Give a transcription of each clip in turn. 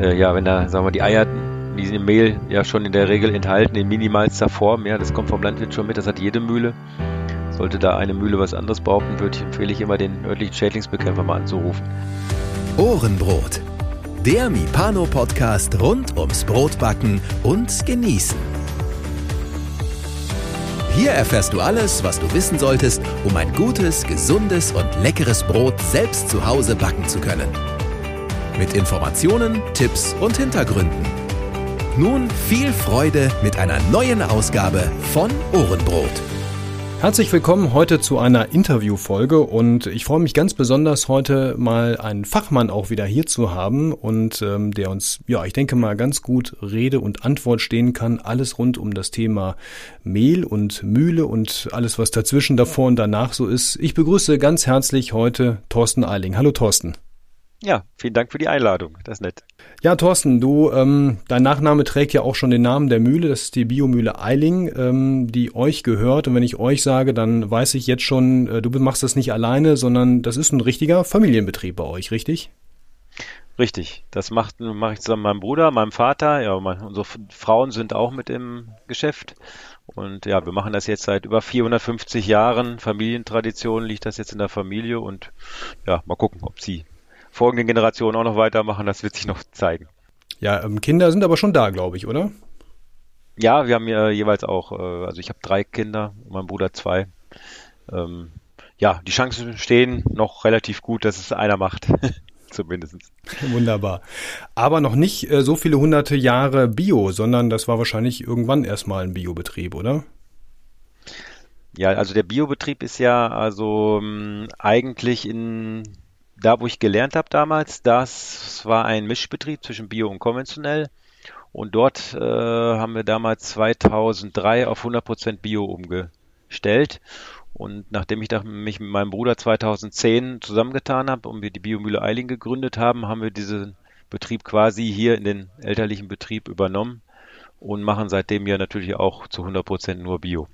äh, ja, wenn da, sagen wir, die Eier, die sind im Mehl ja schon in der Regel enthalten, in minimalster Form, ja, das kommt vom Landwirt schon mit, das hat jede Mühle. Sollte da eine Mühle was anderes behaupten, würde ich, empfehle ich immer den örtlichen Schädlingsbekämpfer mal anzurufen. Ohrenbrot. Der Mipano-Podcast rund ums Brotbacken und Genießen. Hier erfährst du alles, was du wissen solltest, um ein gutes, gesundes und leckeres Brot selbst zu Hause backen zu können. Mit Informationen, Tipps und Hintergründen. Nun viel Freude mit einer neuen Ausgabe von Ohrenbrot. Herzlich willkommen heute zu einer Interviewfolge und ich freue mich ganz besonders heute mal einen Fachmann auch wieder hier zu haben und ähm, der uns, ja, ich denke mal ganz gut Rede und Antwort stehen kann. Alles rund um das Thema Mehl und Mühle und alles, was dazwischen davor und danach so ist. Ich begrüße ganz herzlich heute Thorsten Eiling. Hallo Thorsten. Ja, vielen Dank für die Einladung. Das ist nett. Ja, Thorsten, du, ähm, dein Nachname trägt ja auch schon den Namen der Mühle. Das ist die Biomühle Eiling, ähm, die euch gehört. Und wenn ich euch sage, dann weiß ich jetzt schon, äh, du machst das nicht alleine, sondern das ist ein richtiger Familienbetrieb bei euch, richtig? Richtig. Das macht mache ich zusammen mit meinem Bruder, meinem Vater. Ja, mein, unsere Frauen sind auch mit im Geschäft. Und ja, wir machen das jetzt seit über 450 Jahren. Familientradition liegt das jetzt in der Familie und ja, mal gucken, ob sie folgenden Generationen auch noch weitermachen, das wird sich noch zeigen. Ja, ähm, Kinder sind aber schon da, glaube ich, oder? Ja, wir haben ja jeweils auch, äh, also ich habe drei Kinder, mein Bruder zwei. Ähm, ja, die Chancen stehen noch relativ gut, dass es einer macht. Zumindest. Wunderbar. Aber noch nicht äh, so viele hunderte Jahre Bio, sondern das war wahrscheinlich irgendwann erstmal ein Biobetrieb, oder? Ja, also der Biobetrieb ist ja also ähm, eigentlich in da, wo ich gelernt habe damals, das war ein Mischbetrieb zwischen Bio und konventionell. Und dort äh, haben wir damals 2003 auf 100% Bio umgestellt. Und nachdem ich mich mit meinem Bruder 2010 zusammengetan habe und wir die Biomühle Eiling gegründet haben, haben wir diesen Betrieb quasi hier in den elterlichen Betrieb übernommen und machen seitdem ja natürlich auch zu 100% nur Bio.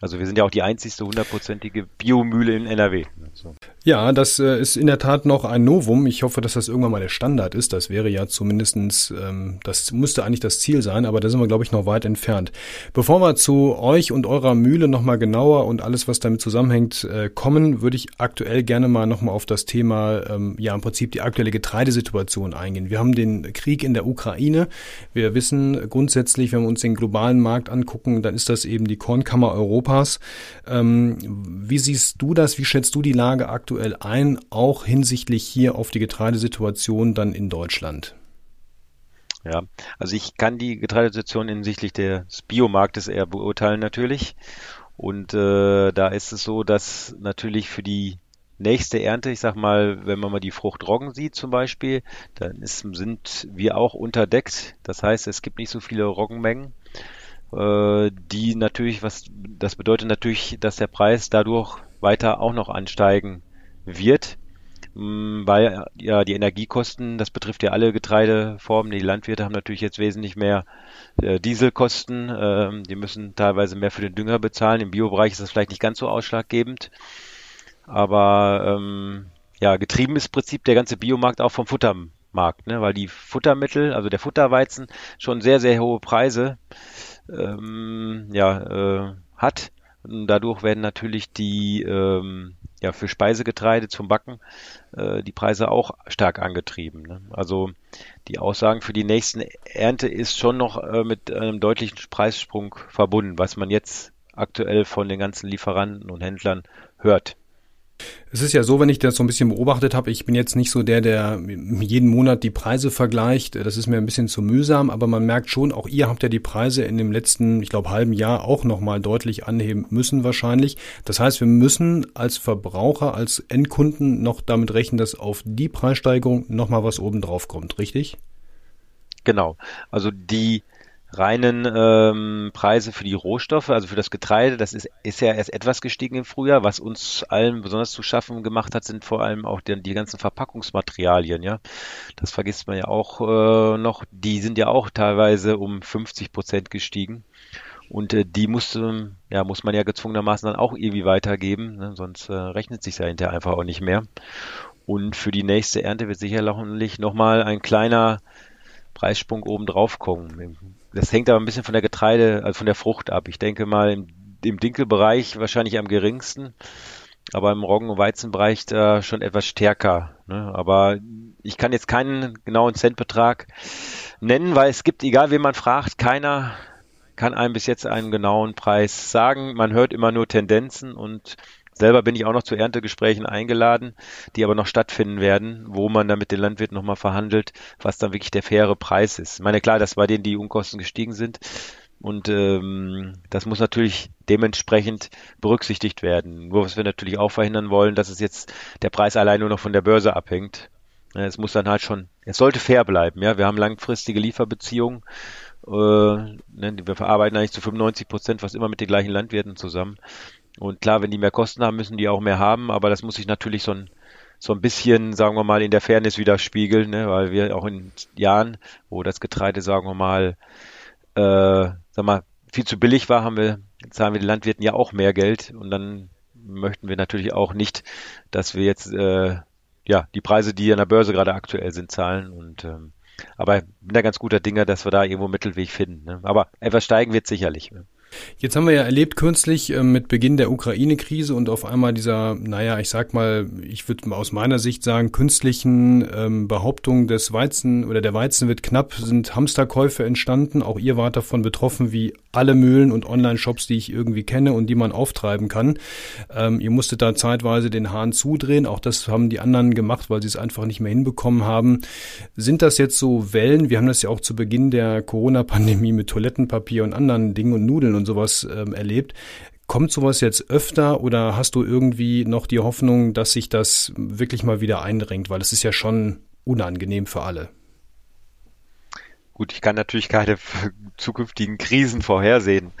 Also wir sind ja auch die einzigste hundertprozentige Biomühle in NRW. Ja, das äh, ist in der Tat noch ein Novum. Ich hoffe, dass das irgendwann mal der Standard ist. Das wäre ja zumindestens, ähm, das müsste eigentlich das Ziel sein, aber da sind wir, glaube ich, noch weit entfernt. Bevor wir zu euch und eurer Mühle nochmal genauer und alles, was damit zusammenhängt, äh, kommen, würde ich aktuell gerne mal nochmal auf das Thema, ähm, ja, im Prinzip die aktuelle Getreidesituation eingehen. Wir haben den Krieg in der Ukraine. Wir wissen grundsätzlich, wenn wir uns den globalen Markt angucken, dann ist das eben die Kornkammer Europas. Ähm, wie siehst du das? Wie schätzt du die Lage aktuell? ein, auch hinsichtlich hier auf die Getreidesituation dann in Deutschland? Ja, also ich kann die Getreidesituation hinsichtlich des Biomarktes eher beurteilen natürlich. Und äh, da ist es so, dass natürlich für die nächste Ernte, ich sag mal, wenn man mal die Frucht Roggen sieht zum Beispiel, dann ist, sind wir auch unterdeckt. Das heißt, es gibt nicht so viele Roggenmengen, die natürlich, was das bedeutet natürlich, dass der Preis dadurch weiter auch noch ansteigen wird, mm, weil ja die Energiekosten, das betrifft ja alle Getreideformen, die Landwirte haben natürlich jetzt wesentlich mehr äh, Dieselkosten, äh, die müssen teilweise mehr für den Dünger bezahlen. Im Biobereich ist das vielleicht nicht ganz so ausschlaggebend, aber ähm, ja, getrieben ist im Prinzip der ganze Biomarkt auch vom Futtermarkt, ne? weil die Futtermittel, also der Futterweizen schon sehr, sehr hohe Preise ähm, ja, äh, hat. Und dadurch werden natürlich die ähm, ja, für Speisegetreide zum Backen äh, die Preise auch stark angetrieben. Ne? Also die Aussagen für die nächsten Ernte ist schon noch äh, mit einem deutlichen Preissprung verbunden, was man jetzt aktuell von den ganzen Lieferanten und Händlern hört. Es ist ja so, wenn ich das so ein bisschen beobachtet habe, ich bin jetzt nicht so der, der jeden Monat die Preise vergleicht. Das ist mir ein bisschen zu mühsam, aber man merkt schon, auch ihr habt ja die Preise in dem letzten, ich glaube, halben Jahr auch nochmal deutlich anheben müssen wahrscheinlich. Das heißt, wir müssen als Verbraucher, als Endkunden noch damit rechnen, dass auf die Preissteigerung nochmal was oben drauf kommt, richtig? Genau. Also die reinen ähm, Preise für die Rohstoffe, also für das Getreide, das ist, ist ja erst etwas gestiegen im Frühjahr. Was uns allen besonders zu schaffen gemacht hat, sind vor allem auch die, die ganzen Verpackungsmaterialien, ja. Das vergisst man ja auch äh, noch. Die sind ja auch teilweise um 50 Prozent gestiegen. Und äh, die musste, ja, muss man ja gezwungenermaßen dann auch irgendwie weitergeben, ne? sonst äh, rechnet sich ja hinterher einfach auch nicht mehr. Und für die nächste Ernte wird sicherlich nochmal ein kleiner Preissprung oben drauf kommen. Das hängt aber ein bisschen von der Getreide, also von der Frucht ab. Ich denke mal im, im Dinkelbereich wahrscheinlich am geringsten, aber im Roggen- und Weizenbereich da schon etwas stärker. Ne? Aber ich kann jetzt keinen genauen Centbetrag nennen, weil es gibt, egal wen man fragt, keiner kann einem bis jetzt einen genauen Preis sagen. Man hört immer nur Tendenzen und selber bin ich auch noch zu Erntegesprächen eingeladen, die aber noch stattfinden werden, wo man dann mit den Landwirten nochmal verhandelt, was dann wirklich der faire Preis ist. Ich meine, klar, dass bei denen die Unkosten gestiegen sind. Und ähm, das muss natürlich dementsprechend berücksichtigt werden. Nur was wir natürlich auch verhindern wollen, dass es jetzt der Preis allein nur noch von der Börse abhängt. Es muss dann halt schon, es sollte fair bleiben. Ja, wir haben langfristige Lieferbeziehungen äh, ne, wir verarbeiten eigentlich zu 95 Prozent fast immer mit den gleichen Landwirten zusammen. Und klar, wenn die mehr Kosten haben, müssen die auch mehr haben, aber das muss sich natürlich so ein, so ein bisschen, sagen wir mal, in der Fairness widerspiegeln, ne? weil wir auch in Jahren, wo das Getreide, sagen wir mal, äh, sag mal, viel zu billig war, haben wir, zahlen wir den Landwirten ja auch mehr Geld und dann möchten wir natürlich auch nicht, dass wir jetzt äh, ja die Preise, die an der Börse gerade aktuell sind, zahlen und ähm, aber bin da ganz guter Dinger, dass wir da irgendwo Mittelweg finden. Ne? Aber etwas steigen wird sicherlich. Ne? Jetzt haben wir ja erlebt kürzlich äh, mit Beginn der Ukraine-Krise und auf einmal dieser, naja, ich sag mal, ich würde aus meiner Sicht sagen, künstlichen ähm, Behauptung des Weizen oder der Weizen wird knapp, sind Hamsterkäufe entstanden. Auch ihr wart davon betroffen, wie alle Mühlen und Online-Shops, die ich irgendwie kenne und die man auftreiben kann. Ähm, ihr musstet da zeitweise den Hahn zudrehen. Auch das haben die anderen gemacht, weil sie es einfach nicht mehr hinbekommen haben. Sind das jetzt so Wellen? Wir haben das ja auch zu Beginn der Corona-Pandemie mit Toilettenpapier und anderen Dingen und Nudeln und sowas ähm, erlebt. Kommt sowas jetzt öfter oder hast du irgendwie noch die Hoffnung, dass sich das wirklich mal wieder eindringt? Weil es ist ja schon unangenehm für alle. Gut, ich kann natürlich keine zukünftigen Krisen vorhersehen.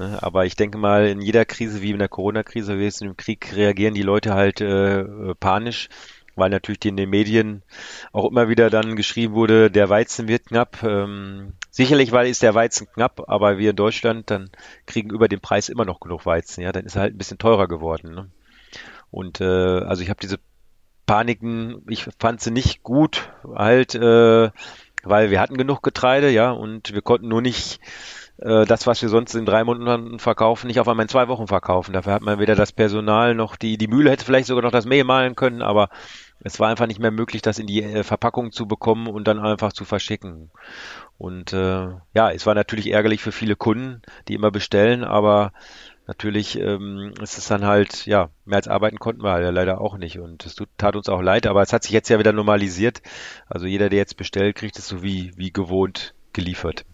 Ne? Aber ich denke mal, in jeder Krise, wie in der Corona-Krise, wie jetzt im Krieg, reagieren die Leute halt äh, panisch, weil natürlich in den Medien auch immer wieder dann geschrieben wurde, der Weizen wird knapp. Ähm, sicherlich, weil ist der Weizen knapp, aber wir in Deutschland dann kriegen über den Preis immer noch genug Weizen. Ja, dann ist er halt ein bisschen teurer geworden. Ne? Und äh, also ich habe diese Paniken, ich fand sie nicht gut, halt. Äh, weil wir hatten genug Getreide, ja, und wir konnten nur nicht äh, das, was wir sonst in drei Monaten verkaufen, nicht auf einmal in zwei Wochen verkaufen. Dafür hat man weder das Personal noch die, die Mühle hätte vielleicht sogar noch das Mehl malen können, aber es war einfach nicht mehr möglich, das in die äh, Verpackung zu bekommen und dann einfach zu verschicken. Und äh, ja, es war natürlich ärgerlich für viele Kunden, die immer bestellen, aber natürlich ähm, ist es dann halt, ja, mehr als arbeiten konnten wir halt leider auch nicht. Und es tat uns auch leid, aber es hat sich jetzt ja wieder normalisiert. Also jeder, der jetzt bestellt, kriegt es so wie, wie gewohnt geliefert.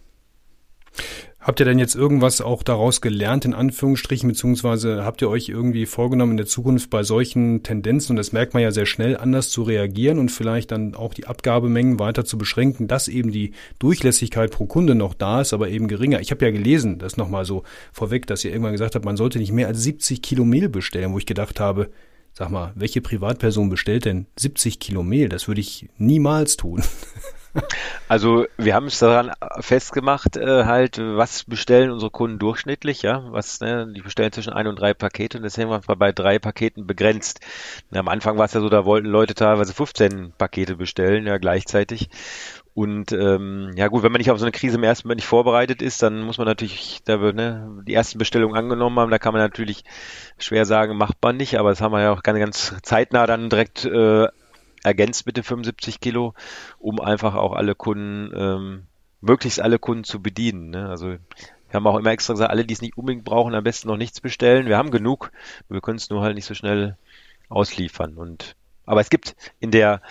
Habt ihr denn jetzt irgendwas auch daraus gelernt, in Anführungsstrichen, beziehungsweise habt ihr euch irgendwie vorgenommen, in der Zukunft bei solchen Tendenzen, und das merkt man ja sehr schnell, anders zu reagieren und vielleicht dann auch die Abgabemengen weiter zu beschränken, dass eben die Durchlässigkeit pro Kunde noch da ist, aber eben geringer. Ich habe ja gelesen, das nochmal so vorweg, dass ihr irgendwann gesagt habt, man sollte nicht mehr als 70 Kilo Mehl bestellen, wo ich gedacht habe, sag mal, welche Privatperson bestellt denn 70 Kilo Mehl? Das würde ich niemals tun. Also wir haben es daran festgemacht, äh, halt, was bestellen unsere Kunden durchschnittlich, ja, was, ne, die bestellen zwischen ein und drei Pakete und deswegen waren wir bei drei Paketen begrenzt. Und am Anfang war es ja so, da wollten Leute teilweise 15 Pakete bestellen, ja, gleichzeitig. Und ähm, ja gut, wenn man nicht auf so eine Krise im ersten Mal nicht vorbereitet ist, dann muss man natürlich da wird, ne, die ersten Bestellungen angenommen haben. Da kann man natürlich schwer sagen, macht man nicht, aber das haben wir ja auch ganz, ganz zeitnah dann direkt äh, ergänzt mit den 75 Kilo, um einfach auch alle Kunden, ähm, möglichst alle Kunden zu bedienen. Ne? Also wir haben auch immer extra gesagt, alle, die es nicht unbedingt brauchen, am besten noch nichts bestellen. Wir haben genug, wir können es nur halt nicht so schnell ausliefern. Und aber es gibt in der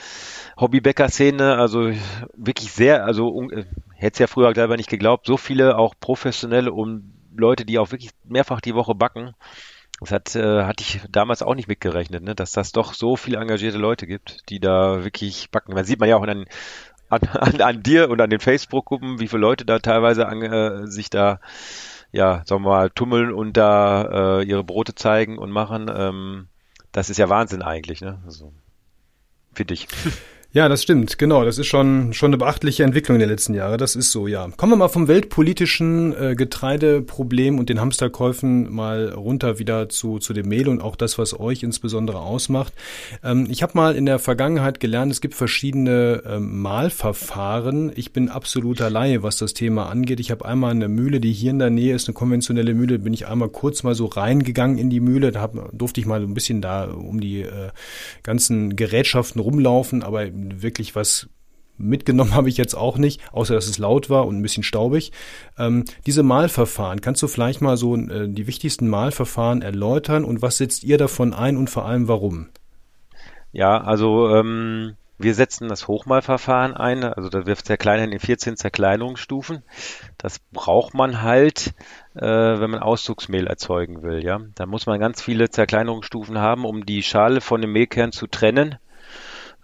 Hobbybäcker-Szene also wirklich sehr, also äh, hätte es ja früher selber nicht geglaubt, so viele auch professionelle und Leute, die auch wirklich mehrfach die Woche backen. Das hat, äh, hatte ich damals auch nicht mitgerechnet, ne? dass das doch so viele engagierte Leute gibt, die da wirklich backen. Man sieht man ja auch an, an, an, an dir und an den Facebook-Gruppen, wie viele Leute da teilweise an, äh, sich da, ja, sagen wir mal, tummeln und da äh, ihre Brote zeigen und machen. Ähm, das ist ja Wahnsinn eigentlich, ne? Also, für dich. Ja, das stimmt, genau. Das ist schon, schon eine beachtliche Entwicklung der letzten Jahre. Das ist so, ja. Kommen wir mal vom weltpolitischen äh, Getreideproblem und den Hamsterkäufen mal runter wieder zu, zu dem Mehl und auch das, was euch insbesondere ausmacht. Ähm, ich habe mal in der Vergangenheit gelernt, es gibt verschiedene ähm, Mahlverfahren. Ich bin absoluter Laie, was das Thema angeht. Ich habe einmal eine Mühle, die hier in der Nähe ist, eine konventionelle Mühle. Bin ich einmal kurz mal so reingegangen in die Mühle. Da hab, durfte ich mal ein bisschen da um die äh, ganzen Gerätschaften rumlaufen, aber wirklich was mitgenommen habe ich jetzt auch nicht, außer dass es laut war und ein bisschen staubig. Ähm, diese Mahlverfahren, kannst du vielleicht mal so äh, die wichtigsten Mahlverfahren erläutern und was setzt ihr davon ein und vor allem warum? Ja, also ähm, wir setzen das Hochmalverfahren ein, also da wir zerkleinern in 14 Zerkleinerungsstufen. Das braucht man halt, äh, wenn man Auszugsmehl erzeugen will. Ja, da muss man ganz viele Zerkleinerungsstufen haben, um die Schale von dem Mehlkern zu trennen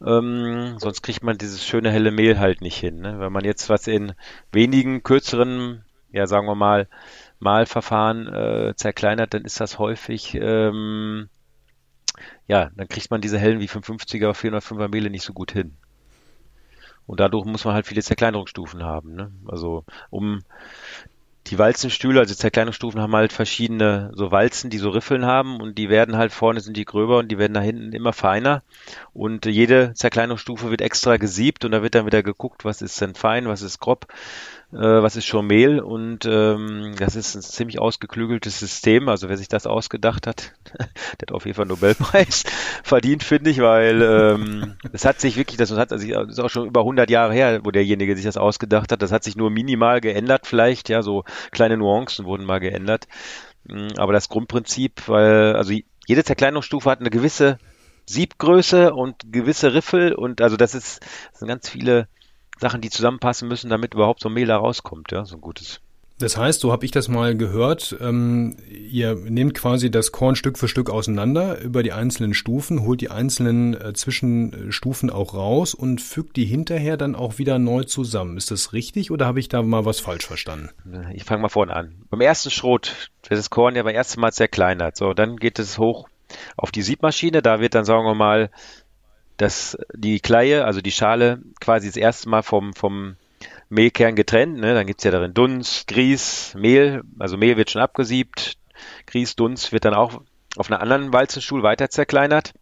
ähm, sonst kriegt man dieses schöne helle Mehl halt nicht hin. Ne? Wenn man jetzt was in wenigen kürzeren, ja sagen wir mal, Mahlverfahren äh, zerkleinert, dann ist das häufig, ähm, ja, dann kriegt man diese hellen wie 550er, 405er Mehle nicht so gut hin. Und dadurch muss man halt viele Zerkleinerungsstufen haben. Ne? Also um die Walzenstühle, also Zerkleinungsstufen haben halt verschiedene so Walzen, die so Riffeln haben und die werden halt vorne sind die gröber und die werden da hinten immer feiner. Und jede Zerkleinungsstufe wird extra gesiebt und da wird dann wieder geguckt, was ist denn fein, was ist grob äh, was ist schon Mehl und ähm, das ist ein ziemlich ausgeklügeltes System. Also wer sich das ausgedacht hat, der hat auf jeden Fall einen Nobelpreis verdient, finde ich, weil ähm, es hat sich wirklich, das hat also das ist auch schon über 100 Jahre her, wo derjenige sich das ausgedacht hat. Das hat sich nur minimal geändert, vielleicht, ja, so kleine Nuancen wurden mal geändert. Mm, aber das Grundprinzip, weil also jede Zerkleinerungsstufe hat eine gewisse Siebgröße und gewisse Riffel und also das ist das sind ganz viele Sachen, die zusammenpassen müssen, damit überhaupt so ein Mehl da rauskommt, ja, so ein gutes. Das heißt, so habe ich das mal gehört, ähm, ihr nehmt quasi das Korn Stück für Stück auseinander über die einzelnen Stufen, holt die einzelnen äh, Zwischenstufen auch raus und fügt die hinterher dann auch wieder neu zusammen. Ist das richtig oder habe ich da mal was falsch verstanden? Ich fange mal vorne an. Beim ersten Schrot wird das Korn ja beim ersten Mal zerkleinert. So, dann geht es hoch auf die Siebmaschine. Da wird dann, sagen wir mal, dass die Kleie, also die Schale, quasi das erste Mal vom, vom Mehlkern getrennt. Ne? Dann gibt's ja darin Dunst, Grieß, Mehl. Also Mehl wird schon abgesiebt. Grieß, Dunst wird dann auch auf einer anderen Walzenstuhl weiter zerkleinert.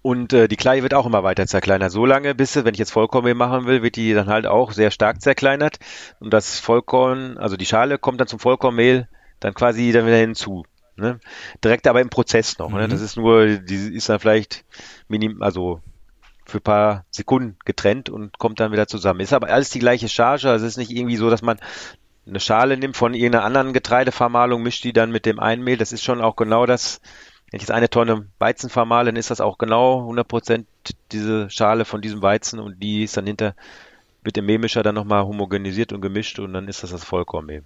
Und äh, die Kleie wird auch immer weiter zerkleinert. So lange, bis, wenn ich jetzt Vollkornmehl machen will, wird die dann halt auch sehr stark zerkleinert. Und das Vollkorn, also die Schale kommt dann zum Vollkornmehl dann quasi dann wieder hinzu. Ne? Direkt aber im Prozess noch. Ne? Mhm. Ne? Das ist nur, die ist dann vielleicht minim, also für ein paar Sekunden getrennt und kommt dann wieder zusammen. Ist aber alles die gleiche Charge. Also es ist nicht irgendwie so, dass man eine Schale nimmt von irgendeiner anderen Getreidevermahlung, mischt die dann mit dem Einmehl. Das ist schon auch genau das. Wenn ich jetzt eine Tonne Weizen vermahle, dann ist das auch genau 100 Prozent diese Schale von diesem Weizen und die ist dann hinter, wird im Mehlmischer dann nochmal homogenisiert und gemischt und dann ist das das Vollkornmehl.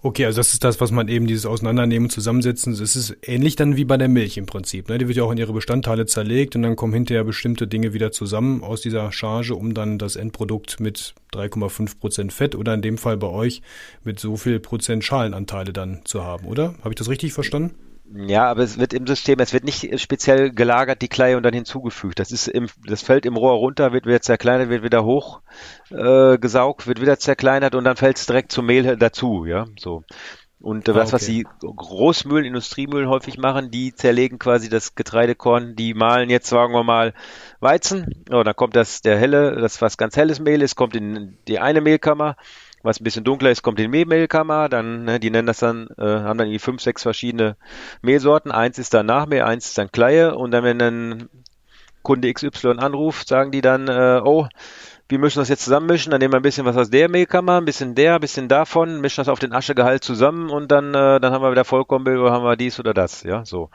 Okay, also das ist das, was man eben dieses Auseinandernehmen, Zusammensetzen, das ist ähnlich dann wie bei der Milch im Prinzip. Ne? Die wird ja auch in ihre Bestandteile zerlegt und dann kommen hinterher bestimmte Dinge wieder zusammen aus dieser Charge, um dann das Endprodukt mit 3,5 Prozent Fett oder in dem Fall bei euch mit so viel Prozent Schalenanteile dann zu haben, oder? Habe ich das richtig verstanden? Ja, aber es wird im System, es wird nicht speziell gelagert, die Kleie und dann hinzugefügt. Das ist im, das fällt im Rohr runter, wird wieder zerkleinert, wird wieder hoch äh, gesaugt, wird wieder zerkleinert und dann fällt es direkt zum Mehl dazu, ja, so. Und äh, ah, das, okay. was die Großmühlen, Industriemühlen häufig machen, die zerlegen quasi das Getreidekorn, die mahlen jetzt, sagen wir mal, Weizen. Oh, dann kommt das, der helle, das was ganz helles Mehl ist, kommt in die eine Mehlkammer was ein bisschen dunkler ist, kommt in die Mehlkammer. Dann, ne, die nennen das dann, äh, haben dann die fünf, sechs verschiedene Mehlsorten. Eins ist dann Nachmehl, eins ist dann Kleie. Und dann, wenn dann Kunde XY anruft, sagen die dann, äh, oh, wir müssen das jetzt zusammenmischen, dann nehmen wir ein bisschen was aus der Mehlkammer, ein bisschen der, ein bisschen davon, mischen das auf den Aschegehalt zusammen und dann, äh, dann haben wir wieder Vollkornmehl oder haben wir dies oder das, ja, so.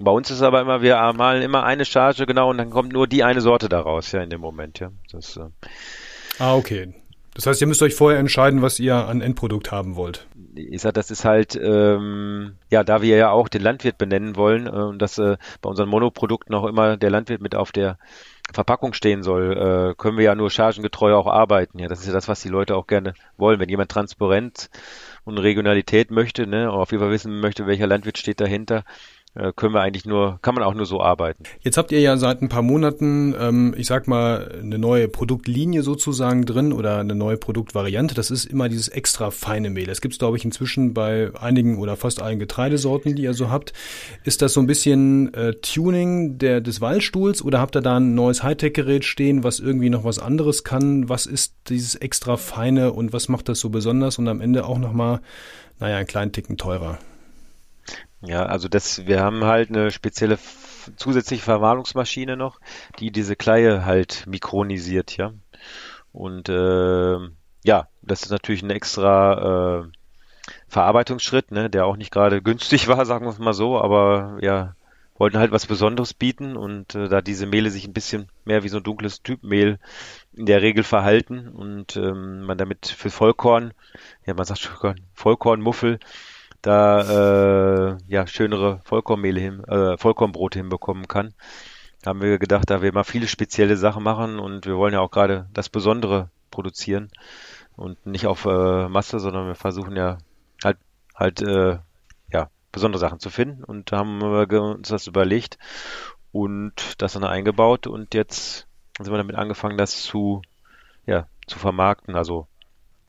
Bei uns ist es aber immer, wir malen immer eine Charge, genau, und dann kommt nur die eine Sorte daraus, ja, in dem Moment, ja. Das, äh, ah, okay. Das heißt, ihr müsst euch vorher entscheiden, was ihr an Endprodukt haben wollt. Ich sag, das ist halt, ähm, ja, da wir ja auch den Landwirt benennen wollen äh, und dass äh, bei unseren Monoprodukten auch immer der Landwirt mit auf der Verpackung stehen soll, äh, können wir ja nur chargengetreu auch arbeiten. Ja, das ist ja das, was die Leute auch gerne wollen. Wenn jemand Transparenz und Regionalität möchte, ne, auf jeden Fall wissen möchte, welcher Landwirt steht dahinter, können wir eigentlich nur, kann man auch nur so arbeiten. Jetzt habt ihr ja seit ein paar Monaten, ähm, ich sag mal, eine neue Produktlinie sozusagen drin oder eine neue Produktvariante. Das ist immer dieses extra feine Mehl. Das gibt's glaube ich, inzwischen bei einigen oder fast allen Getreidesorten, die ihr so habt. Ist das so ein bisschen äh, Tuning der, des Waldstuhls oder habt ihr da ein neues Hightech-Gerät stehen, was irgendwie noch was anderes kann? Was ist dieses extra feine und was macht das so besonders und am Ende auch nochmal, naja, einen kleinen Ticken teurer? Ja, also das, wir haben halt eine spezielle zusätzliche Verwahrungsmaschine noch, die diese Kleie halt mikronisiert, ja. Und äh, ja, das ist natürlich ein extra äh, Verarbeitungsschritt, ne, der auch nicht gerade günstig war, sagen wir es mal so, aber ja, wollten halt was Besonderes bieten und äh, da diese Mehle sich ein bisschen mehr wie so ein dunkles Typmehl in der Regel verhalten und ähm, man damit für Vollkorn, ja man sagt Vollkorn, Vollkornmuffel, da äh, ja schönere Vollkornmehle hin, äh, Vollkornbrote hinbekommen kann, haben wir gedacht, da wir mal viele spezielle Sachen machen und wir wollen ja auch gerade das Besondere produzieren und nicht auf äh, Masse, sondern wir versuchen ja halt halt äh, ja besondere Sachen zu finden und da haben wir uns das überlegt und das dann eingebaut und jetzt sind wir damit angefangen, das zu ja zu vermarkten, also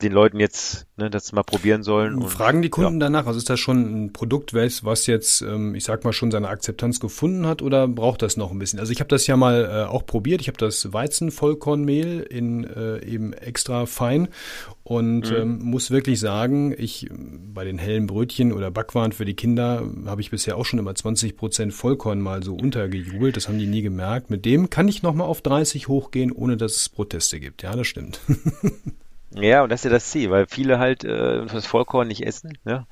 den Leuten jetzt ne, das mal probieren sollen. Und, Fragen die Kunden ja. danach? Also ist das schon ein Produkt, was jetzt, ähm, ich sag mal, schon seine Akzeptanz gefunden hat oder braucht das noch ein bisschen? Also ich habe das ja mal äh, auch probiert. Ich habe das Weizenvollkornmehl in äh, eben extra fein und mhm. ähm, muss wirklich sagen, ich bei den hellen Brötchen oder Backwaren für die Kinder habe ich bisher auch schon immer 20 Prozent Vollkorn mal so untergejubelt. Das haben die nie gemerkt. Mit dem kann ich noch mal auf 30 hochgehen, ohne dass es Proteste gibt. Ja, das stimmt. Ja, und das ist ja das Ziel, weil viele halt äh, das Vollkorn nicht essen, ja,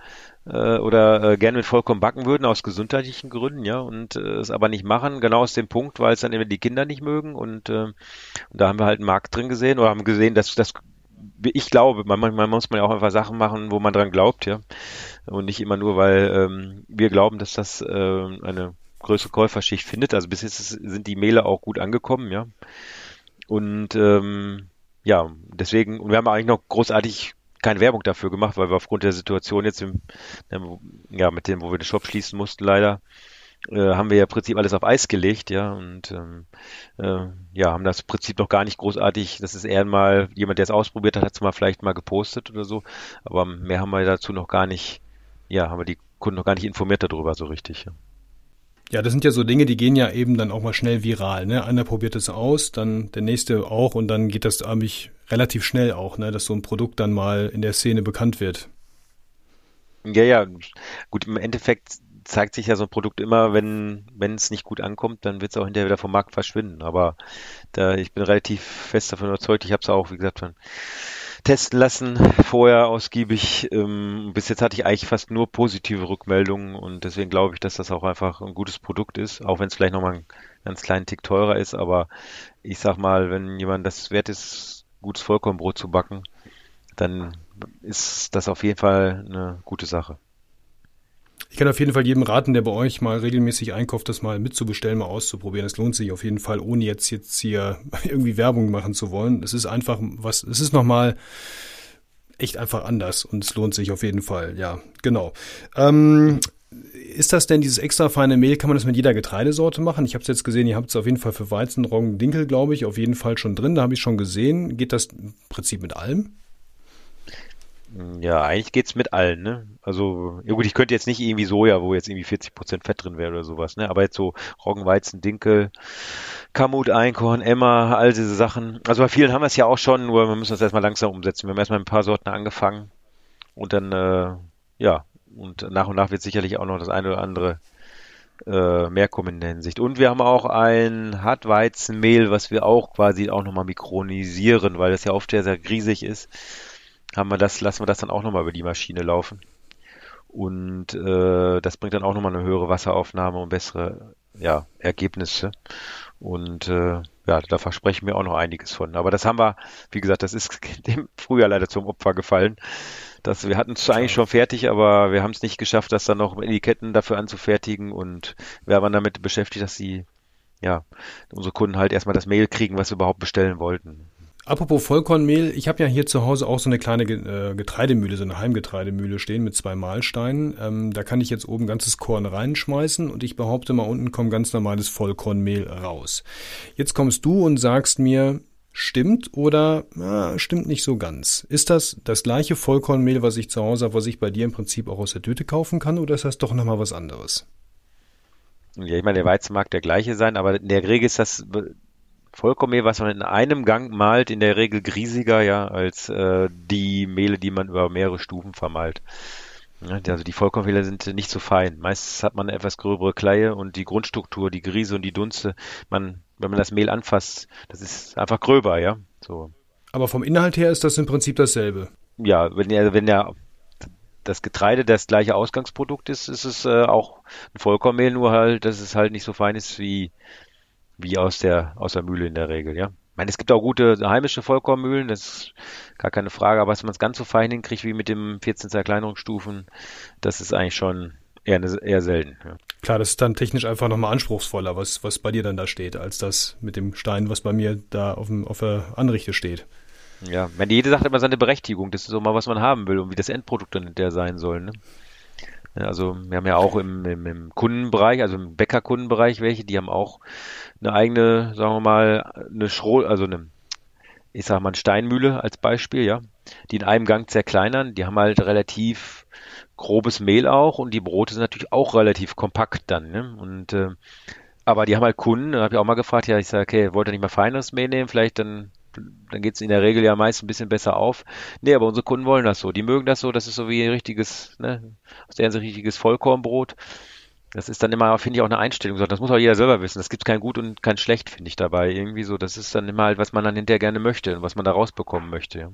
äh, oder äh, gerne mit Vollkorn backen würden aus gesundheitlichen Gründen, ja, und äh, es aber nicht machen, genau aus dem Punkt, weil es dann eben die Kinder nicht mögen und, äh, und da haben wir halt einen Markt drin gesehen oder haben gesehen, dass das ich glaube, man, man muss man ja auch einfach Sachen machen, wo man dran glaubt, ja, und nicht immer nur, weil ähm, wir glauben, dass das äh, eine größere Käuferschicht findet. Also bis jetzt sind die Mehle auch gut angekommen, ja. Und ähm, ja, deswegen, und wir haben eigentlich noch großartig keine Werbung dafür gemacht, weil wir aufgrund der Situation jetzt im, ja, mit dem, wo wir den Shop schließen mussten, leider, äh, haben wir ja im Prinzip alles auf Eis gelegt, ja, und ähm, äh, ja, haben das Prinzip noch gar nicht großartig, das ist eher mal, jemand, der es ausprobiert hat, hat es mal vielleicht mal gepostet oder so, aber mehr haben wir dazu noch gar nicht, ja, haben wir die Kunden noch gar nicht informiert darüber so richtig. Ja. Ja, das sind ja so Dinge, die gehen ja eben dann auch mal schnell viral. Ne? Einer probiert es aus, dann der nächste auch und dann geht das eigentlich relativ schnell auch, ne? dass so ein Produkt dann mal in der Szene bekannt wird. Ja, ja, gut, im Endeffekt zeigt sich ja so ein Produkt immer, wenn wenn es nicht gut ankommt, dann wird es auch hinterher wieder vom Markt verschwinden. Aber da, ich bin relativ fest davon überzeugt, ich habe es auch, wie gesagt, von testen lassen, vorher ausgiebig. Ähm, bis jetzt hatte ich eigentlich fast nur positive Rückmeldungen und deswegen glaube ich, dass das auch einfach ein gutes Produkt ist, auch wenn es vielleicht nochmal einen ganz kleinen Tick teurer ist. Aber ich sag mal, wenn jemand das wert ist, gutes Vollkornbrot zu backen, dann ist das auf jeden Fall eine gute Sache. Ich kann auf jeden Fall jedem raten, der bei euch mal regelmäßig einkauft, das mal mitzubestellen, mal auszuprobieren. Es lohnt sich auf jeden Fall, ohne jetzt jetzt hier irgendwie Werbung machen zu wollen. Es ist einfach was, es ist nochmal echt einfach anders und es lohnt sich auf jeden Fall. Ja, genau. Ähm, ist das denn dieses extra feine Mehl, kann man das mit jeder Getreidesorte machen? Ich habe es jetzt gesehen, ihr habt es auf jeden Fall für Weizen, Roggen, Dinkel, glaube ich, auf jeden Fall schon drin. Da habe ich schon gesehen. Geht das im Prinzip mit allem? Ja, eigentlich geht's mit allen, ne? Also, ja gut, ich könnte jetzt nicht irgendwie Soja, wo jetzt irgendwie 40% Fett drin wäre oder sowas, ne? Aber jetzt so Roggen, Weizen, Dinkel, Kamut, Einkorn, Emma, all diese Sachen. Also bei vielen haben wir es ja auch schon, nur wir müssen das erstmal langsam umsetzen. Wir haben erstmal ein paar Sorten angefangen und dann, äh, ja, und nach und nach wird sicherlich auch noch das eine oder andere äh, mehr kommen in der Hinsicht. Und wir haben auch ein Hartweizenmehl, was wir auch quasi auch nochmal mikronisieren, weil das ja oft sehr, sehr riesig ist haben wir das, lassen wir das dann auch nochmal über die Maschine laufen. Und äh, das bringt dann auch nochmal eine höhere Wasseraufnahme und bessere ja, Ergebnisse. Und äh, ja, da versprechen wir auch noch einiges von. Aber das haben wir, wie gesagt, das ist dem Frühjahr leider zum Opfer gefallen. Das, wir hatten es eigentlich schon fertig, aber wir haben es nicht geschafft, das dann noch Etiketten dafür anzufertigen und wir waren damit beschäftigt, dass sie, ja, unsere Kunden halt erstmal das Mail kriegen, was wir überhaupt bestellen wollten. Apropos Vollkornmehl, ich habe ja hier zu Hause auch so eine kleine äh, Getreidemühle, so eine Heimgetreidemühle stehen mit zwei Mahlsteinen. Ähm, da kann ich jetzt oben ganzes Korn reinschmeißen und ich behaupte mal, unten kommt ganz normales Vollkornmehl raus. Jetzt kommst du und sagst mir, stimmt oder na, stimmt nicht so ganz. Ist das das gleiche Vollkornmehl, was ich zu Hause habe, was ich bei dir im Prinzip auch aus der Tüte kaufen kann oder ist das doch nochmal was anderes? Ja, ich meine, der Weizen mag der gleiche sein, aber in der Regel ist das Vollkornmehl, was man in einem Gang malt, in der Regel griesiger, ja, als äh, die Mehle, die man über mehrere Stufen vermalt. Also die Vollkornmehle sind nicht so fein. Meistens hat man eine etwas gröbere Kleie und die Grundstruktur, die Griese und die Dunste, man, wenn man das Mehl anfasst, das ist einfach gröber, ja. So. Aber vom Inhalt her ist das im Prinzip dasselbe. Ja, wenn ja, wenn ja das Getreide das gleiche Ausgangsprodukt ist, ist es äh, auch ein Vollkornmehl, nur halt, dass es halt nicht so fein ist wie wie aus der, aus der Mühle in der Regel, ja. Ich meine, es gibt auch gute heimische Vollkornmühlen, das ist gar keine Frage, aber was man es ganz so fein hinkriegt wie mit dem 14 Zerkleinerungsstufen, das ist eigentlich schon eher, eher selten. Ja. Klar, das ist dann technisch einfach nochmal anspruchsvoller, was, was bei dir dann da steht, als das mit dem Stein, was bei mir da auf, dem, auf der Anrichte steht. Ja, meine, jede Sache hat immer seine Berechtigung. Das ist so mal, was man haben will und wie das Endprodukt dann der sein soll. Ne? Also wir haben ja auch im, im, im Kundenbereich, also im Bäckerkundenbereich welche, die haben auch eine eigene, sagen wir mal, eine Schroh, also eine, ich sag mal, eine Steinmühle als Beispiel, ja, die in einem Gang zerkleinern. Die haben halt relativ grobes Mehl auch und die Brote sind natürlich auch relativ kompakt dann. Ne? Und äh, aber die haben halt Kunden, da habe ich auch mal gefragt, ja, ich sage, okay, wollt ihr nicht mal feineres Mehl nehmen? Vielleicht dann dann geht es in der Regel ja meist ein bisschen besser auf. Nee, aber unsere Kunden wollen das so. Die mögen das so, das ist so wie ein richtiges, ne, aus der Hinsicht richtiges Vollkornbrot. Das ist dann immer, finde ich, auch eine Einstellung. Das muss auch jeder selber wissen. Das gibt kein Gut und kein Schlecht, finde ich dabei. Irgendwie so, das ist dann immer halt, was man dann hinterher gerne möchte und was man da rausbekommen möchte. Ja.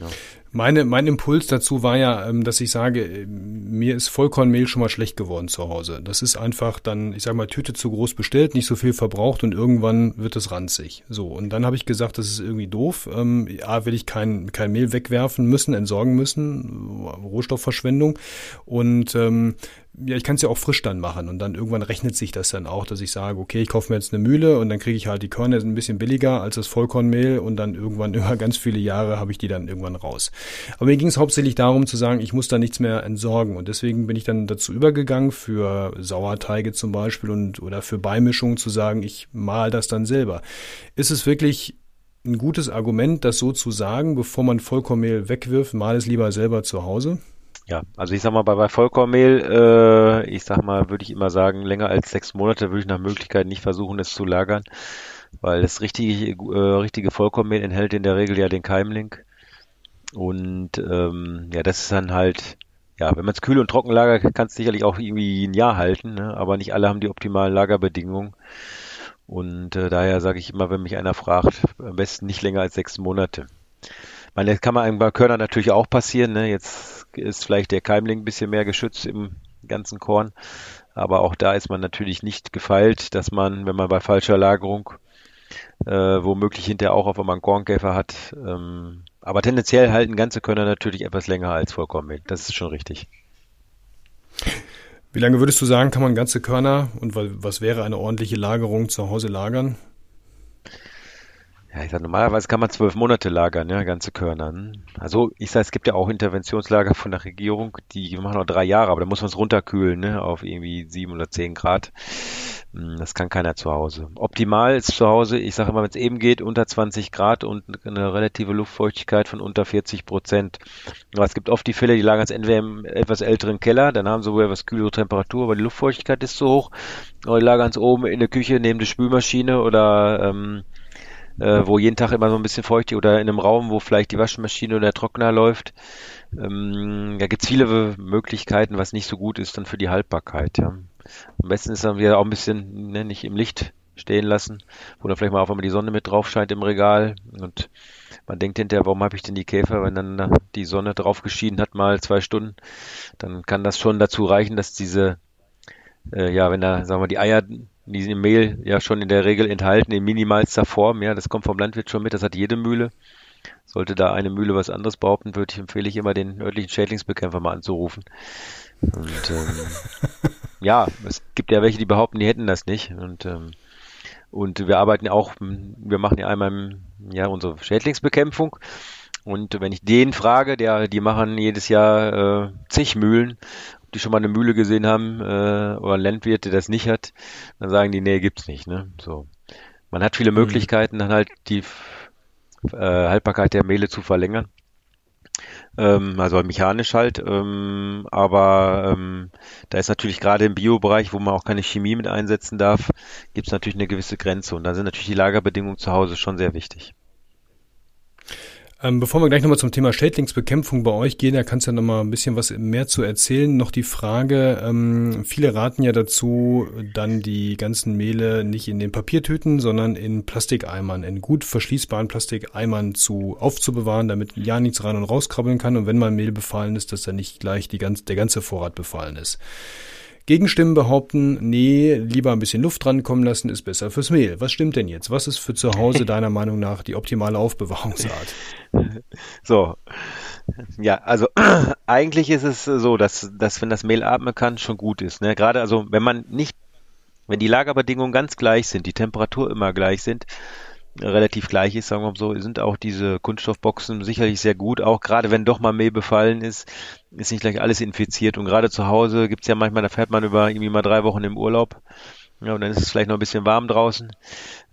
Ja. Meine, mein Impuls dazu war ja, ähm, dass ich sage, äh, mir ist Vollkornmehl schon mal schlecht geworden zu Hause. Das ist einfach dann, ich sage mal, Tüte zu groß bestellt, nicht so viel verbraucht und irgendwann wird es ranzig. So, und dann habe ich gesagt, das ist irgendwie doof. Ähm, A, will ich kein, kein Mehl wegwerfen müssen, entsorgen müssen, Rohstoffverschwendung. Und ähm, ja, ich kann es ja auch frisch dann machen und dann irgendwann rechnet sich das dann auch, dass ich sage, okay, ich kaufe mir jetzt eine Mühle und dann kriege ich halt die Körner ein bisschen billiger als das Vollkornmehl und dann irgendwann über ganz viele Jahre habe ich die dann irgendwann raus. Aber mir ging es hauptsächlich darum zu sagen, ich muss da nichts mehr entsorgen und deswegen bin ich dann dazu übergegangen, für Sauerteige zum Beispiel und oder für Beimischungen zu sagen, ich mal das dann selber. Ist es wirklich ein gutes Argument, das so zu sagen, bevor man Vollkornmehl wegwirft, mal es lieber selber zu Hause? Ja, also ich sag mal, bei, bei Vollkornmehl, äh, ich sag mal, würde ich immer sagen, länger als sechs Monate würde ich nach Möglichkeit nicht versuchen, es zu lagern, weil das richtige, äh, richtige Vollkornmehl enthält in der Regel ja den Keimlink. Und ähm, ja, das ist dann halt, ja, wenn man es kühl und trocken lagert, kann es sicherlich auch irgendwie ein Jahr halten, ne? aber nicht alle haben die optimalen Lagerbedingungen. Und äh, daher sage ich immer, wenn mich einer fragt, am besten nicht länger als sechs Monate. Ich meine, das kann man bei Körner natürlich auch passieren. Ne? Jetzt ist vielleicht der Keimling ein bisschen mehr geschützt im ganzen Korn. Aber auch da ist man natürlich nicht gefeilt, dass man, wenn man bei falscher Lagerung äh, womöglich hinterher auch auf einmal einen Kornkäfer hat. Ähm, aber tendenziell halten ganze Körner natürlich etwas länger als Vollkornmehl. Das ist schon richtig. Wie lange würdest du sagen, kann man ganze Körner und was wäre eine ordentliche Lagerung zu Hause lagern? Ja, ich sag, normalerweise kann man zwölf Monate lagern, ja, ganze Körner. Also ich sage, es gibt ja auch Interventionslager von der Regierung, die machen noch drei Jahre, aber da muss man es runterkühlen, ne, auf irgendwie sieben oder zehn Grad. Hm, das kann keiner zu Hause. Optimal ist zu Hause, ich sage immer, wenn es eben geht, unter 20 Grad und eine relative Luftfeuchtigkeit von unter 40 Prozent. Aber es gibt oft die Fälle, die lagern es entweder im etwas älteren Keller, dann haben sie wohl etwas kühlere Temperatur, aber die Luftfeuchtigkeit ist zu hoch. Oder die lagern es oben in der Küche neben der Spülmaschine oder ähm, äh, wo jeden Tag immer so ein bisschen feucht oder in einem Raum, wo vielleicht die Waschmaschine oder der Trockner läuft. Ähm, da gibt's viele Möglichkeiten, was nicht so gut ist dann für die Haltbarkeit. Ja. Am besten ist dann wieder auch ein bisschen ne, nicht im Licht stehen lassen, wo dann vielleicht mal auf einmal die Sonne mit drauf scheint im Regal und man denkt hinterher, warum habe ich denn die Käfer, wenn dann die Sonne drauf geschieden hat, mal zwei Stunden, dann kann das schon dazu reichen, dass diese, äh, ja, wenn da, sagen wir, die Eier die sind im Mehl ja schon in der Regel enthalten in minimalster Form. Ja, das kommt vom Landwirt schon mit, das hat jede Mühle. Sollte da eine Mühle was anderes behaupten, würde ich empfehle ich immer den örtlichen Schädlingsbekämpfer mal anzurufen. Und ähm, ja, es gibt ja welche, die behaupten, die hätten das nicht. Und ähm, und wir arbeiten auch, wir machen ja einmal im ja unsere Schädlingsbekämpfung. Und wenn ich den frage, der, die machen jedes Jahr äh, zig Mühlen, die schon mal eine Mühle gesehen haben äh, oder Landwirt, der das nicht hat, dann sagen die, nee, gibt's nicht. Ne? So, man hat viele mhm. Möglichkeiten, dann halt die äh, Haltbarkeit der Mehle zu verlängern. Ähm, also mechanisch halt, ähm, aber ähm, da ist natürlich gerade im Biobereich, wo man auch keine Chemie mit einsetzen darf, gibt es natürlich eine gewisse Grenze und da sind natürlich die Lagerbedingungen zu Hause schon sehr wichtig. Ähm, bevor wir gleich nochmal zum Thema Schädlingsbekämpfung bei euch gehen, da kannst du ja nochmal ein bisschen was mehr zu erzählen. Noch die Frage, ähm, viele raten ja dazu, dann die ganzen Mehle nicht in den Papiertüten, sondern in Plastikeimern, in gut verschließbaren Plastikeimern zu aufzubewahren, damit ja nichts rein und rauskrabbeln kann und wenn mal Mehl befallen ist, dass dann nicht gleich die ganz, der ganze Vorrat befallen ist. Gegenstimmen behaupten, nee, lieber ein bisschen Luft drankommen lassen, ist besser fürs Mehl. Was stimmt denn jetzt? Was ist für zu Hause deiner Meinung nach die optimale Aufbewahrungsart? So. Ja, also eigentlich ist es so, dass, dass wenn das Mehl atmen kann, schon gut ist. Ne? Gerade also, wenn man nicht, wenn die Lagerbedingungen ganz gleich sind, die Temperatur immer gleich sind, relativ gleich ist, sagen wir mal so, sind auch diese Kunststoffboxen sicherlich sehr gut. Auch gerade wenn doch mal Mehl befallen ist, ist nicht gleich alles infiziert. Und gerade zu Hause gibt's ja manchmal, da fährt man über irgendwie mal drei Wochen im Urlaub. Ja, und dann ist es vielleicht noch ein bisschen warm draußen.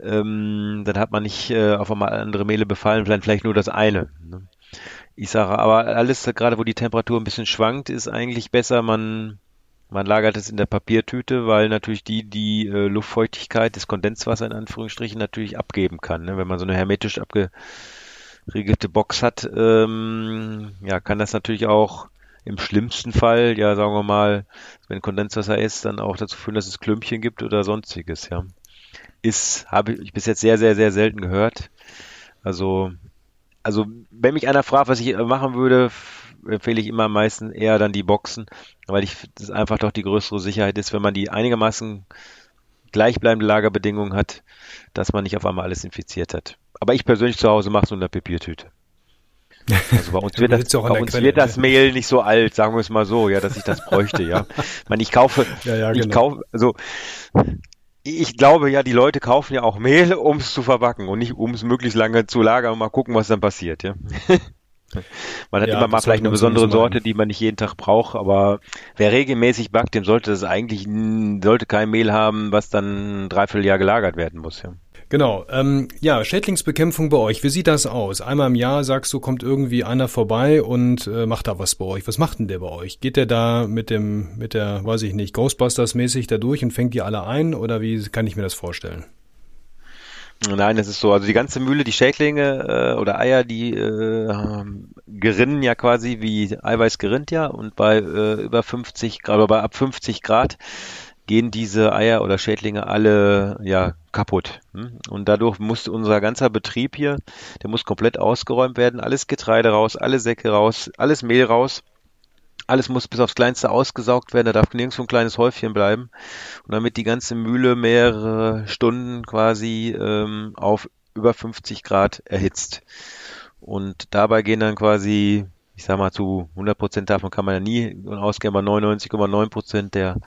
Ähm, dann hat man nicht äh, auf einmal andere Mehle befallen, vielleicht, vielleicht nur das eine. Ne? Ich sage aber alles, gerade wo die Temperatur ein bisschen schwankt, ist eigentlich besser, man man lagert es in der Papiertüte, weil natürlich die die äh, Luftfeuchtigkeit, das Kondenswasser in Anführungsstrichen natürlich abgeben kann. Ne? Wenn man so eine hermetisch abgeriegelte Box hat, ähm, ja, kann das natürlich auch im schlimmsten Fall, ja, sagen wir mal, wenn Kondenswasser ist, dann auch dazu führen, dass es Klümpchen gibt oder sonstiges, ja. Ist, habe ich bis jetzt sehr, sehr, sehr selten gehört. Also, also, wenn mich einer fragt, was ich machen würde, empfehle ich immer am meisten eher dann die Boxen, weil ich das einfach doch die größere Sicherheit ist, wenn man die einigermaßen gleichbleibende Lagerbedingungen hat, dass man nicht auf einmal alles infiziert hat. Aber ich persönlich zu Hause mache so eine Papiertüte. Also bei uns wird, das, bei uns Quelle, wird das Mehl nicht so alt, sagen wir es mal so, ja, dass ich das bräuchte, ja. Ich meine, ich kaufe, ja, ja, genau. ich kaufe, also ich glaube ja, die Leute kaufen ja auch Mehl, um es zu verbacken und nicht um es möglichst lange zu lagern und mal gucken, was dann passiert, ja. Man hat ja, immer mal vielleicht eine besondere Sorte, die man nicht jeden Tag braucht, aber wer regelmäßig backt, dem sollte das eigentlich, sollte kein Mehl haben, was dann ein Dreivierteljahr gelagert werden muss. Ja. Genau. Ähm, ja, Schädlingsbekämpfung bei euch. Wie sieht das aus? Einmal im Jahr sagst du, kommt irgendwie einer vorbei und äh, macht da was bei euch. Was macht denn der bei euch? Geht der da mit dem, mit der, weiß ich nicht, Ghostbusters-mäßig da durch und fängt die alle ein? Oder wie kann ich mir das vorstellen? Nein, es ist so. Also die ganze Mühle, die Schädlinge äh, oder Eier, die äh, gerinnen ja quasi wie Eiweiß gerinnt ja und bei äh, über 50 Grad oder bei ab 50 Grad gehen diese Eier oder Schädlinge alle ja kaputt. Hm? Und dadurch muss unser ganzer Betrieb hier, der muss komplett ausgeräumt werden, alles Getreide raus, alle Säcke raus, alles Mehl raus alles muss bis aufs Kleinste ausgesaugt werden, da darf nirgendwo ein kleines Häufchen bleiben. Und damit die ganze Mühle mehrere Stunden quasi ähm, auf über 50 Grad erhitzt. Und dabei gehen dann quasi, ich sag mal zu 100 Prozent davon kann man ja nie ausgehen, aber 99,9 Prozent der,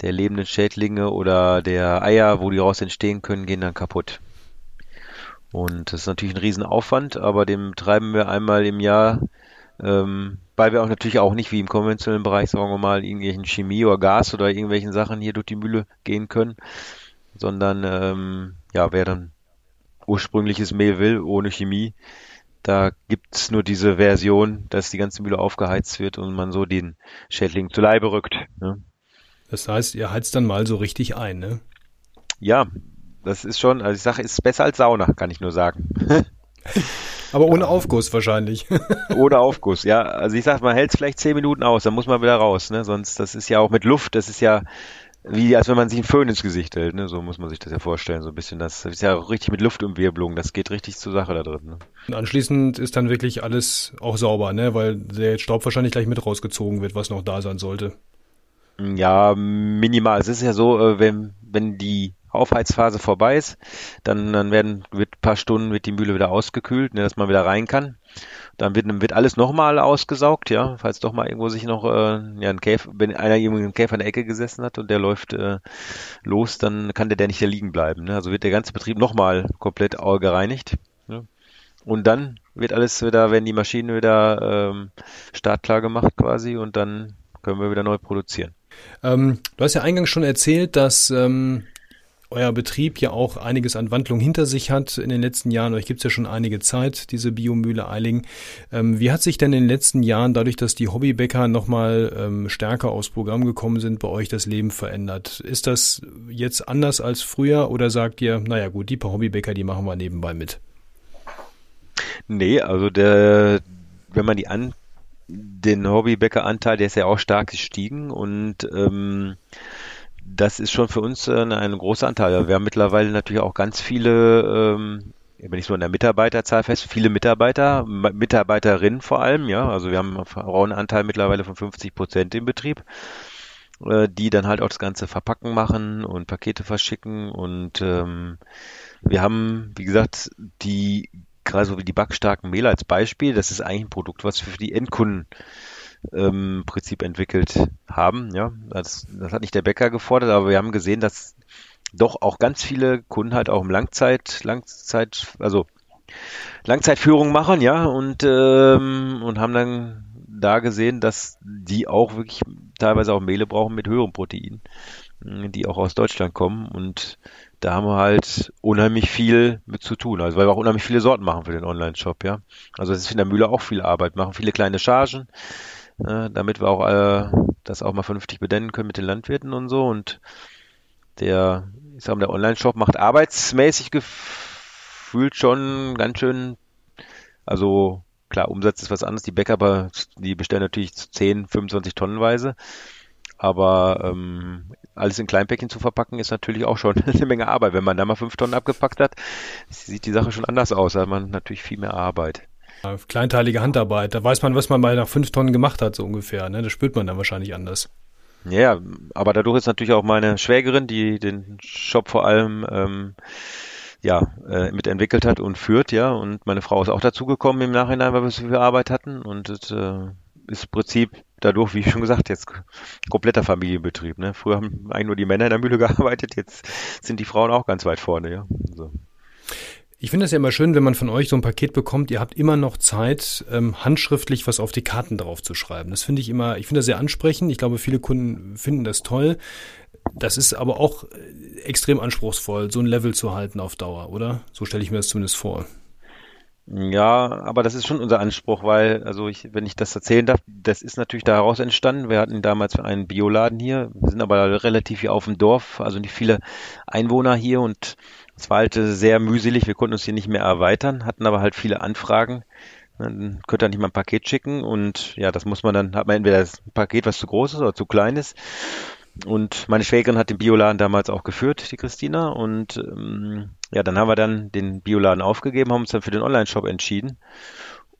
der lebenden Schädlinge oder der Eier, wo die raus entstehen können, gehen dann kaputt. Und das ist natürlich ein Riesenaufwand, aber dem treiben wir einmal im Jahr ähm, weil wir auch natürlich auch nicht wie im konventionellen Bereich, sagen wir mal, irgendwelchen Chemie oder Gas oder irgendwelchen Sachen hier durch die Mühle gehen können, sondern ähm, ja, wer dann ursprüngliches Mehl will, ohne Chemie, da gibt's nur diese Version, dass die ganze Mühle aufgeheizt wird und man so den Schädling zu Leibe rückt. Ne? Das heißt, ihr heizt dann mal so richtig ein, ne? Ja, das ist schon, also ich sage, ist besser als Sauna, kann ich nur sagen. Aber ohne Aufguss wahrscheinlich. ohne Aufguss, ja. Also ich sag, man hält es vielleicht zehn Minuten aus, dann muss man wieder raus, ne? Sonst, das ist ja auch mit Luft, das ist ja wie als wenn man sich einen Föhn ins Gesicht hält, ne? So muss man sich das ja vorstellen, so ein bisschen. Das ist ja auch richtig mit Luftumwirbelung, das geht richtig zur Sache da drin. Ne? Und anschließend ist dann wirklich alles auch sauber, ne? Weil der Staub wahrscheinlich gleich mit rausgezogen wird, was noch da sein sollte. Ja, minimal. Es ist ja so, äh, wenn, wenn die Aufheizphase vorbei ist, dann, dann werden, wird ein paar Stunden wird die Mühle wieder ausgekühlt, ne, dass man wieder rein kann. Dann wird, wird alles nochmal ausgesaugt, ja, falls doch mal irgendwo sich noch äh, ja, ein Käfer, wenn einer irgendwo einen Käfer in der Ecke gesessen hat und der läuft äh, los, dann kann der, der nicht da liegen bleiben. Ne? Also wird der ganze Betrieb nochmal komplett gereinigt. Ja. Und dann wird alles wieder, werden die Maschinen wieder ähm, startklar gemacht quasi und dann können wir wieder neu produzieren. Ähm, du hast ja eingangs schon erzählt, dass ähm, euer Betrieb ja auch einiges an Wandlung hinter sich hat in den letzten Jahren. Euch gibt es ja schon einige Zeit, diese Biomühle Eiling. Ähm, wie hat sich denn in den letzten Jahren, dadurch, dass die Hobbybäcker nochmal ähm, stärker aufs Programm gekommen sind, bei euch das Leben verändert? Ist das jetzt anders als früher oder sagt ihr, naja gut, die paar Hobbybäcker, die machen wir nebenbei mit? Nee, also der, wenn man die an, den Hobbybäckeranteil, der ist ja auch stark gestiegen und ähm, das ist schon für uns äh, ein großer Anteil. Wir haben mittlerweile natürlich auch ganz viele, ähm, wenn ich so in der Mitarbeiterzahl fest, viele Mitarbeiter, Mitarbeiterinnen vor allem, ja. Also wir haben einen Anteil mittlerweile von 50 Prozent im Betrieb, äh, die dann halt auch das ganze Verpacken machen und Pakete verschicken und ähm, wir haben, wie gesagt, die gerade so wie die backstarken Mehl als Beispiel, das ist eigentlich ein Produkt, was wir für die Endkunden ähm, Prinzip entwickelt haben. Ja, das, das hat nicht der Bäcker gefordert, aber wir haben gesehen, dass doch auch ganz viele Kunden halt auch im Langzeit, Langzeit, also Langzeitführung machen, ja, und ähm, und haben dann da gesehen, dass die auch wirklich teilweise auch Mehle brauchen mit höherem Protein, die auch aus Deutschland kommen und da haben wir halt unheimlich viel mit zu tun. Also weil wir auch unheimlich viele Sorten machen für den Online-Shop, ja. Also es ist in der Mühle auch viel Arbeit, machen viele kleine Chargen, äh, damit wir auch äh, das auch mal vernünftig benennen können mit den Landwirten und so. Und der, ich sag mal, der Online-Shop macht arbeitsmäßig gefühlt schon ganz schön, also klar, Umsatz ist was anderes. Die Bäcker, die bestellen natürlich 10, 25 Tonnenweise. Aber ähm, alles in Kleinpäckchen zu verpacken, ist natürlich auch schon eine Menge Arbeit. Wenn man da mal fünf Tonnen abgepackt hat, sieht die Sache schon anders aus. Da hat man natürlich viel mehr Arbeit. Kleinteilige Handarbeit, da weiß man, was man mal nach fünf Tonnen gemacht hat, so ungefähr. Ne? Das spürt man dann wahrscheinlich anders. Ja, aber dadurch ist natürlich auch meine Schwägerin, die den Shop vor allem ähm, ja, äh, mitentwickelt hat und führt, ja. Und meine Frau ist auch dazugekommen im Nachhinein, weil wir so viel Arbeit hatten. Und das äh, ist im Prinzip dadurch, wie schon gesagt, jetzt kompletter Familienbetrieb. Ne? Früher haben eigentlich nur die Männer in der Mühle gearbeitet, jetzt sind die Frauen auch ganz weit vorne, ja. So. Ich finde es ja immer schön, wenn man von euch so ein Paket bekommt, ihr habt immer noch Zeit, ähm, handschriftlich was auf die Karten drauf zu schreiben. Das finde ich immer, ich finde das sehr ansprechend. Ich glaube, viele Kunden finden das toll. Das ist aber auch äh, extrem anspruchsvoll, so ein Level zu halten auf Dauer, oder? So stelle ich mir das zumindest vor. Ja, aber das ist schon unser Anspruch, weil, also ich, wenn ich das erzählen darf, das ist natürlich daraus entstanden. Wir hatten damals einen Bioladen hier, wir sind aber relativ hier auf dem Dorf, also nicht viele Einwohner hier und es war halt sehr mühselig, wir konnten uns hier nicht mehr erweitern, hatten aber halt viele Anfragen. Dann könnte er nicht mal ein Paket schicken und ja, das muss man dann, hat man entweder das Paket, was zu groß ist oder zu klein ist. Und meine Schwägerin hat den Bioladen damals auch geführt, die Christina. Und ähm, ja, dann haben wir dann den Bioladen aufgegeben, haben uns dann für den Online-Shop entschieden.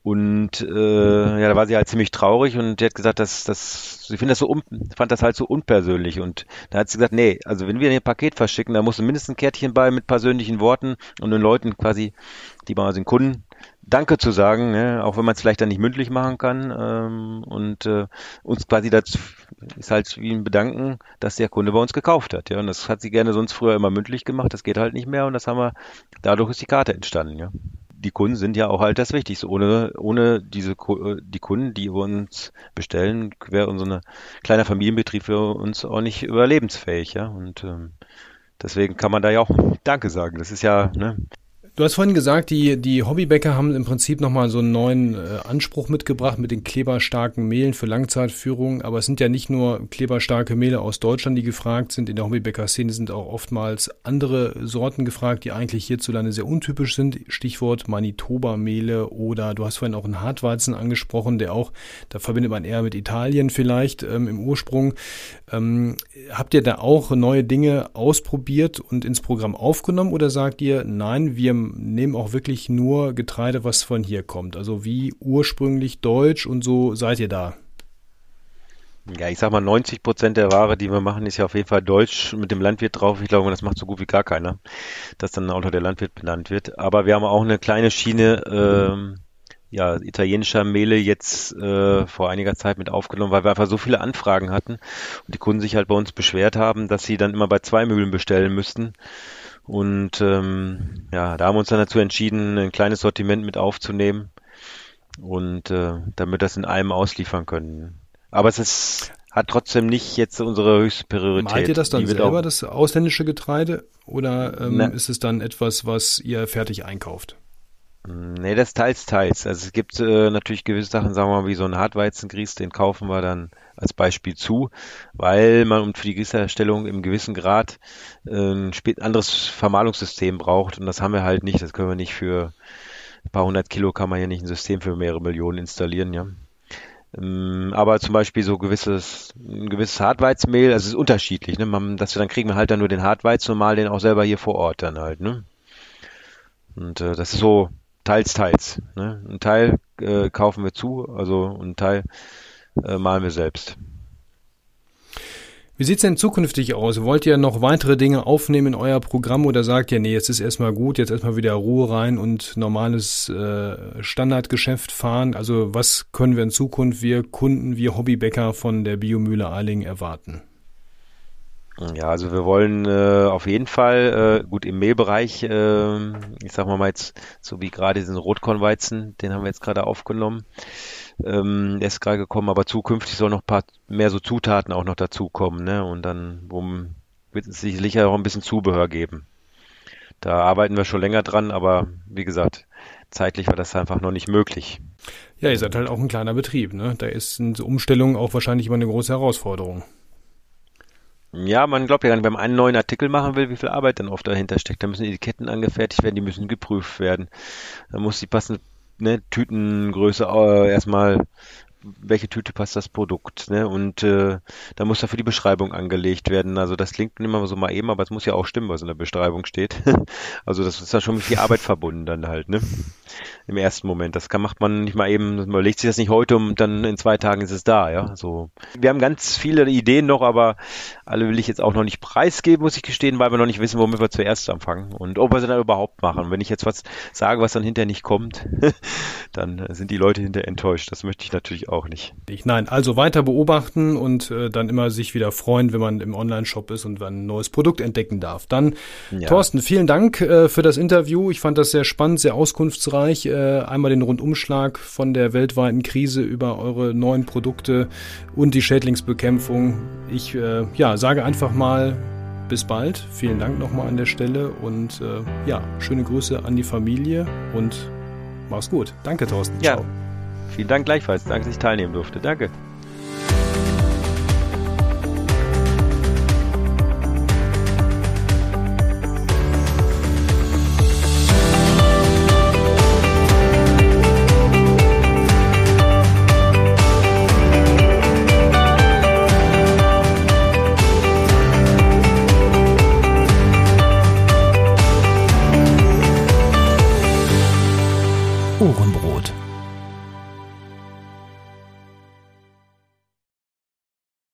Und äh, ja, da war sie halt ziemlich traurig und die hat gesagt, dass dass sie findet das so un, fand das halt so unpersönlich. Und da hat sie gesagt, nee, also wenn wir ein Paket verschicken, da muss mindestens ein Kärtchen bei mit persönlichen Worten und den Leuten quasi, die bei den Kunden, Danke zu sagen, ne? auch wenn man es vielleicht dann nicht mündlich machen kann. Ähm, und äh, uns quasi dazu ist halt wie ein Bedanken, dass der Kunde bei uns gekauft hat. Ja, und das hat sie gerne sonst früher immer mündlich gemacht. Das geht halt nicht mehr und das haben wir. Dadurch ist die Karte entstanden. Ja die Kunden sind ja auch halt das Wichtigste. Ohne, ohne diese, die Kunden, die uns bestellen, wäre unser kleiner Familienbetrieb für uns auch nicht überlebensfähig, ja. Und ähm, deswegen kann man da ja auch Danke sagen. Das ist ja, ne, Du hast vorhin gesagt, die, die Hobbybäcker haben im Prinzip nochmal so einen neuen äh, Anspruch mitgebracht mit den kleberstarken Mehlen für Langzeitführung. Aber es sind ja nicht nur kleberstarke Mehle aus Deutschland, die gefragt sind. In der Hobbybäcker-Szene sind auch oftmals andere Sorten gefragt, die eigentlich hierzulande sehr untypisch sind. Stichwort Manitoba-Mehle oder du hast vorhin auch einen Hartweizen angesprochen, der auch, da verbindet man eher mit Italien vielleicht ähm, im Ursprung. Ähm, habt ihr da auch neue Dinge ausprobiert und ins Programm aufgenommen oder sagt ihr, nein, wir nehmen auch wirklich nur Getreide, was von hier kommt. Also wie ursprünglich deutsch und so seid ihr da. Ja, ich sag mal, 90 Prozent der Ware, die wir machen, ist ja auf jeden Fall deutsch mit dem Landwirt drauf. Ich glaube, das macht so gut wie gar keiner, dass dann auch noch der Landwirt benannt wird. Aber wir haben auch eine kleine Schiene, ähm, ja, italienischer Mehle jetzt äh, vor einiger Zeit mit aufgenommen, weil wir einfach so viele Anfragen hatten und die Kunden sich halt bei uns beschwert haben, dass sie dann immer bei zwei Mühlen bestellen müssten Und ähm, ja, da haben wir uns dann dazu entschieden, ein kleines Sortiment mit aufzunehmen und äh, damit das in einem ausliefern können. Aber es ist, hat trotzdem nicht jetzt unsere höchste Priorität. Malt ihr das dann selber, das ausländische Getreide, oder ähm, ist es dann etwas, was ihr fertig einkauft? Nee, das teils, teils. Also es gibt äh, natürlich gewisse Sachen, sagen wir mal, wie so ein Hartweizengrieß, den kaufen wir dann als Beispiel zu, weil man für die Grießherstellung im gewissen Grad äh, ein anderes Vermahlungssystem braucht und das haben wir halt nicht. Das können wir nicht für ein paar hundert Kilo kann man ja nicht ein System für mehrere Millionen installieren, ja. Ähm, aber zum Beispiel so gewisses, ein gewisses Hartweizenmehl, also es ist unterschiedlich, ne? Man, wir dann kriegen wir halt dann nur den Hartweizen und mal den auch selber hier vor Ort dann halt, ne? Und äh, das ist so teils, teils. Ne? Ein Teil äh, kaufen wir zu, also ein Teil äh, malen wir selbst. Wie sieht's denn zukünftig aus? Wollt ihr noch weitere Dinge aufnehmen in euer Programm oder sagt ihr, nee, jetzt ist erstmal gut, jetzt erstmal wieder Ruhe rein und normales äh, Standardgeschäft fahren? Also was können wir in Zukunft, wir Kunden, wir Hobbybäcker von der Biomühle Eiling erwarten? Ja, also wir wollen äh, auf jeden Fall, äh, gut im Mehlbereich, äh, ich sag mal mal jetzt, so wie gerade diesen Rotkornweizen, den haben wir jetzt gerade aufgenommen, ähm, der ist gerade gekommen, aber zukünftig soll noch ein paar mehr so Zutaten auch noch dazukommen, ne? Und dann um, wird es sicher auch ein bisschen Zubehör geben. Da arbeiten wir schon länger dran, aber wie gesagt, zeitlich war das einfach noch nicht möglich. Ja, ihr seid halt auch ein kleiner Betrieb, ne? Da ist eine Umstellung auch wahrscheinlich immer eine große Herausforderung. Ja, man glaubt ja gar nicht, wenn man einen neuen Artikel machen will, wie viel Arbeit dann oft dahinter steckt. Da müssen Etiketten angefertigt werden, die müssen geprüft werden. Da muss die passende ne, Tütengröße äh, erstmal welche Tüte passt das Produkt, ne? Und äh, da muss dafür die Beschreibung angelegt werden. Also das klingt immer so mal eben, aber es muss ja auch stimmen, was in der Beschreibung steht. also das ist ja schon mit viel Arbeit verbunden dann halt, ne? Im ersten Moment. Das kann macht man nicht mal eben, man legt sich das nicht heute und dann in zwei Tagen ist es da, ja. So. Wir haben ganz viele Ideen noch, aber alle will ich jetzt auch noch nicht preisgeben, muss ich gestehen, weil wir noch nicht wissen, womit wir zuerst anfangen und ob wir sie dann überhaupt machen. Wenn ich jetzt was sage, was dann hinterher nicht kommt, dann sind die Leute hinterher enttäuscht. Das möchte ich natürlich auch nicht. Nein, also weiter beobachten und äh, dann immer sich wieder freuen, wenn man im Online-Shop ist und ein neues Produkt entdecken darf. Dann, ja. Thorsten, vielen Dank äh, für das Interview. Ich fand das sehr spannend, sehr auskunftsreich. Äh, einmal den Rundumschlag von der weltweiten Krise über eure neuen Produkte und die Schädlingsbekämpfung. Ich äh, ja, sage einfach mal bis bald. Vielen Dank nochmal an der Stelle und äh, ja, schöne Grüße an die Familie und mach's gut. Danke, Thorsten. Ja. Ciao. Vielen Dank gleichfalls. Danke, dass ich teilnehmen durfte. Danke.